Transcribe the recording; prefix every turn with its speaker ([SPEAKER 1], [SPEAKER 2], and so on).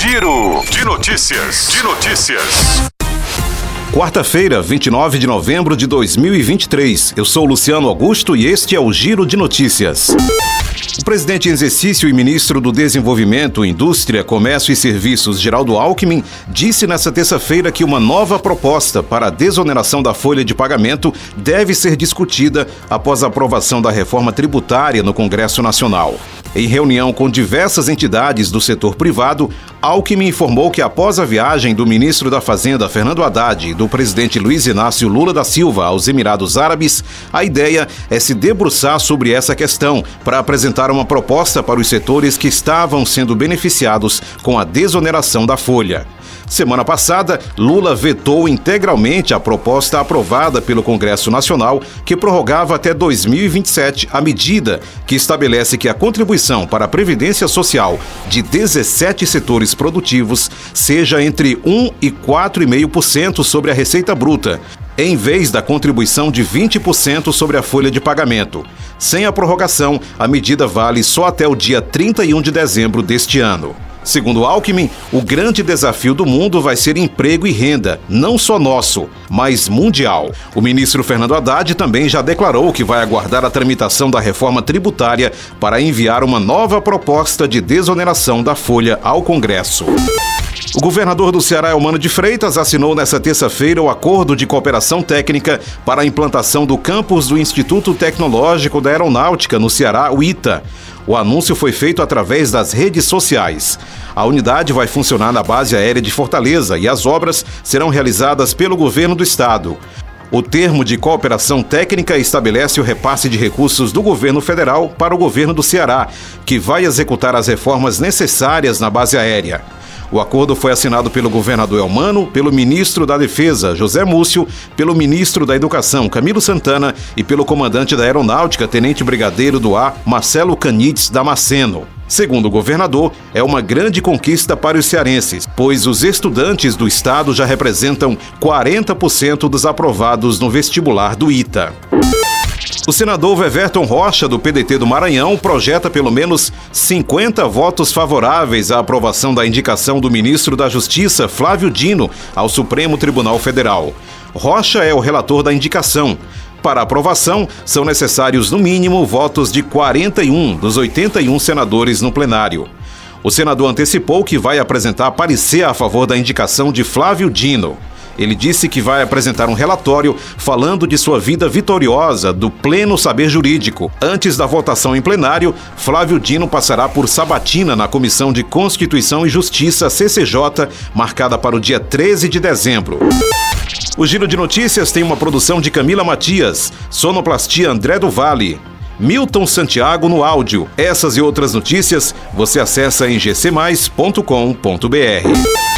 [SPEAKER 1] Giro de notícias. De notícias.
[SPEAKER 2] Quarta-feira, 29 de novembro de 2023. Eu sou Luciano Augusto e este é o Giro de Notícias. O presidente em exercício e ministro do Desenvolvimento, Indústria, Comércio e Serviços, Geraldo Alckmin, disse nesta terça-feira que uma nova proposta para a desoneração da folha de pagamento deve ser discutida após a aprovação da reforma tributária no Congresso Nacional. Em reunião com diversas entidades do setor privado, Alckmin informou que após a viagem do ministro da Fazenda, Fernando Haddad, e do presidente Luiz Inácio Lula da Silva aos Emirados Árabes, a ideia é se debruçar sobre essa questão para apresentar uma proposta para os setores que estavam sendo beneficiados com a desoneração da folha. Semana passada, Lula vetou integralmente a proposta aprovada pelo Congresso Nacional que prorrogava até 2027 a medida que estabelece que a contribuição para a Previdência Social de 17 setores produtivos seja entre 1 e 4,5% sobre a receita bruta, em vez da contribuição de 20% sobre a folha de pagamento. Sem a prorrogação, a medida vale só até o dia 31 de dezembro deste ano. Segundo Alckmin, o grande desafio do mundo vai ser emprego e renda, não só nosso, mas mundial. O ministro Fernando Haddad também já declarou que vai aguardar a tramitação da reforma tributária para enviar uma nova proposta de desoneração da folha ao Congresso. O governador do Ceará, Elmano de Freitas, assinou nesta terça-feira o acordo de cooperação técnica para a implantação do campus do Instituto Tecnológico da Aeronáutica no Ceará, o ITA. O anúncio foi feito através das redes sociais. A unidade vai funcionar na base aérea de Fortaleza e as obras serão realizadas pelo governo do estado. O termo de cooperação técnica estabelece o repasse de recursos do governo federal para o governo do Ceará, que vai executar as reformas necessárias na base aérea. O acordo foi assinado pelo governador Elmano, pelo ministro da Defesa, José Múcio, pelo ministro da Educação, Camilo Santana, e pelo comandante da Aeronáutica, Tenente Brigadeiro do Ar, Marcelo Canides Damasceno. Segundo o governador, é uma grande conquista para os cearenses, pois os estudantes do estado já representam 40% dos aprovados no vestibular do ITA. O senador Weverton Rocha, do PDT do Maranhão, projeta pelo menos 50 votos favoráveis à aprovação da indicação do ministro da Justiça, Flávio Dino, ao Supremo Tribunal Federal. Rocha é o relator da indicação. Para aprovação, são necessários, no mínimo, votos de 41 dos 81 senadores no plenário. O senador antecipou que vai apresentar parecer a favor da indicação de Flávio Dino. Ele disse que vai apresentar um relatório falando de sua vida vitoriosa do pleno saber jurídico. Antes da votação em plenário, Flávio Dino passará por sabatina na Comissão de Constituição e Justiça, CCJ, marcada para o dia 13 de dezembro. O Giro de Notícias tem uma produção de Camila Matias, Sonoplastia André do Vale. Milton Santiago no áudio. Essas e outras notícias você acessa em gcmais.com.br.